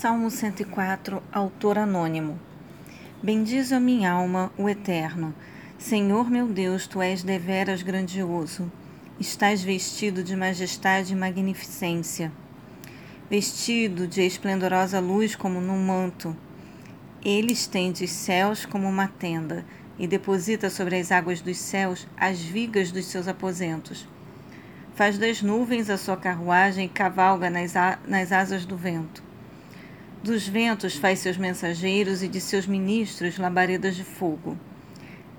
Salmo 104, autor anônimo. Bendize a minha alma, o Eterno. Senhor meu Deus, tu és deveras grandioso. Estás vestido de majestade e magnificência. Vestido de esplendorosa luz como num manto. Ele estende os céus como uma tenda e deposita sobre as águas dos céus as vigas dos seus aposentos. Faz das nuvens a sua carruagem e cavalga nas, nas asas do vento dos ventos faz seus mensageiros e de seus ministros labaredas de fogo.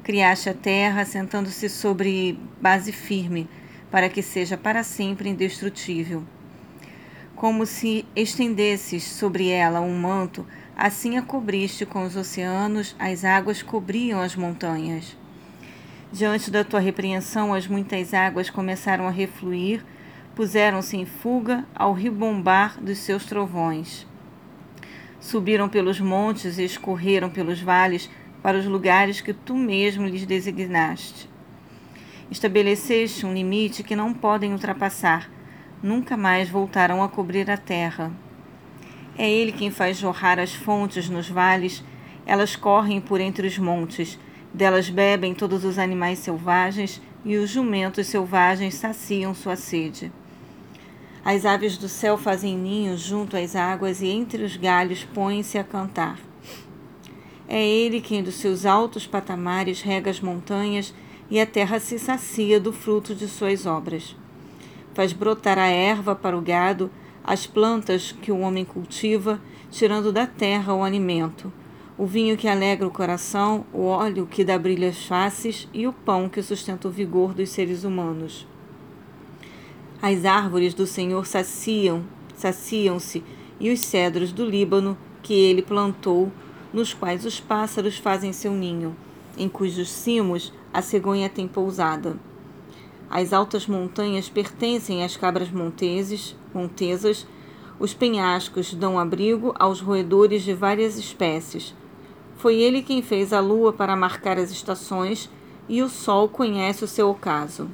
Criaste a terra, sentando-se sobre base firme, para que seja para sempre indestrutível. Como se estendesses sobre ela um manto, assim a cobriste com os oceanos, as águas cobriam as montanhas. Diante da tua repreensão, as muitas águas começaram a refluir, puseram-se em fuga ao ribombar dos seus trovões. Subiram pelos montes e escorreram pelos vales para os lugares que tu mesmo lhes designaste. Estabeleceste um limite que não podem ultrapassar, nunca mais voltarão a cobrir a terra. É ele quem faz jorrar as fontes nos vales, elas correm por entre os montes, delas bebem todos os animais selvagens e os jumentos selvagens saciam sua sede. As aves do céu fazem ninhos junto às águas e entre os galhos põem-se a cantar. É ele quem dos seus altos patamares rega as montanhas e a terra se sacia do fruto de suas obras. Faz brotar a erva para o gado, as plantas que o homem cultiva, tirando da terra o alimento, o vinho que alegra o coração, o óleo que dá brilho às faces e o pão que sustenta o vigor dos seres humanos. As árvores do Senhor saciam, saciam-se, e os cedros do Líbano que ele plantou, nos quais os pássaros fazem seu ninho, em cujos cimos a cegonha tem pousada. As altas montanhas pertencem às cabras monteses, montesas, os penhascos dão abrigo aos roedores de várias espécies. Foi ele quem fez a lua para marcar as estações, e o sol conhece o seu ocaso.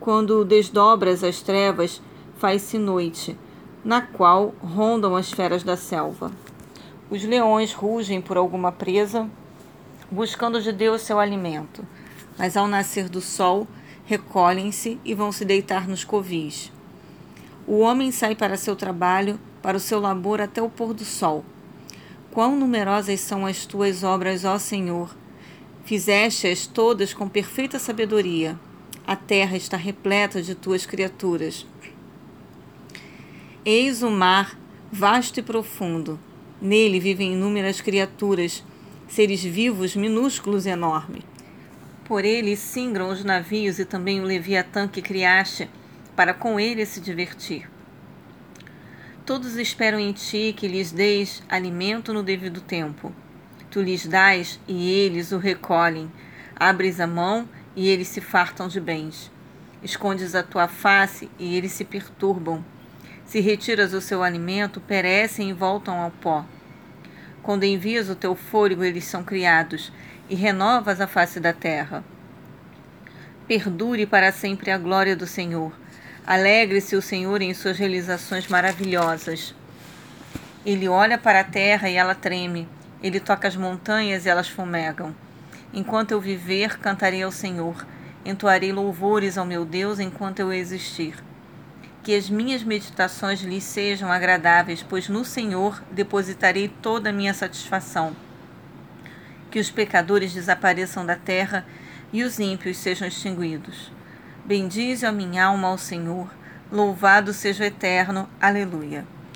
Quando desdobras as trevas, faz-se noite, na qual rondam as feras da selva. Os leões rugem por alguma presa, buscando de Deus seu alimento. Mas ao nascer do sol, recolhem-se e vão se deitar nos covis. O homem sai para seu trabalho, para o seu labor até o pôr do sol. Quão numerosas são as tuas obras, ó Senhor! Fizeste-as todas com perfeita sabedoria. A terra está repleta de tuas criaturas. Eis o mar, vasto e profundo. Nele vivem inúmeras criaturas, seres vivos, minúsculos e enormes. Por ele singram os navios e também o Leviatã que criaste, para com ele se divertir. Todos esperam em ti que lhes deis alimento no devido tempo. Tu lhes dás e eles o recolhem. Abres a mão e eles se fartam de bens. Escondes a tua face e eles se perturbam. Se retiras o seu alimento, perecem e voltam ao pó. Quando envias o teu fôlego, eles são criados, e renovas a face da terra. Perdure para sempre a glória do Senhor. Alegre-se o Senhor em suas realizações maravilhosas. Ele olha para a terra e ela treme. Ele toca as montanhas e elas fumegam. Enquanto eu viver, cantarei ao Senhor, entoarei louvores ao meu Deus enquanto eu existir. Que as minhas meditações lhe sejam agradáveis, pois no Senhor depositarei toda a minha satisfação. Que os pecadores desapareçam da terra e os ímpios sejam extinguidos. Bendize a minha alma ao Senhor, louvado seja o eterno. Aleluia.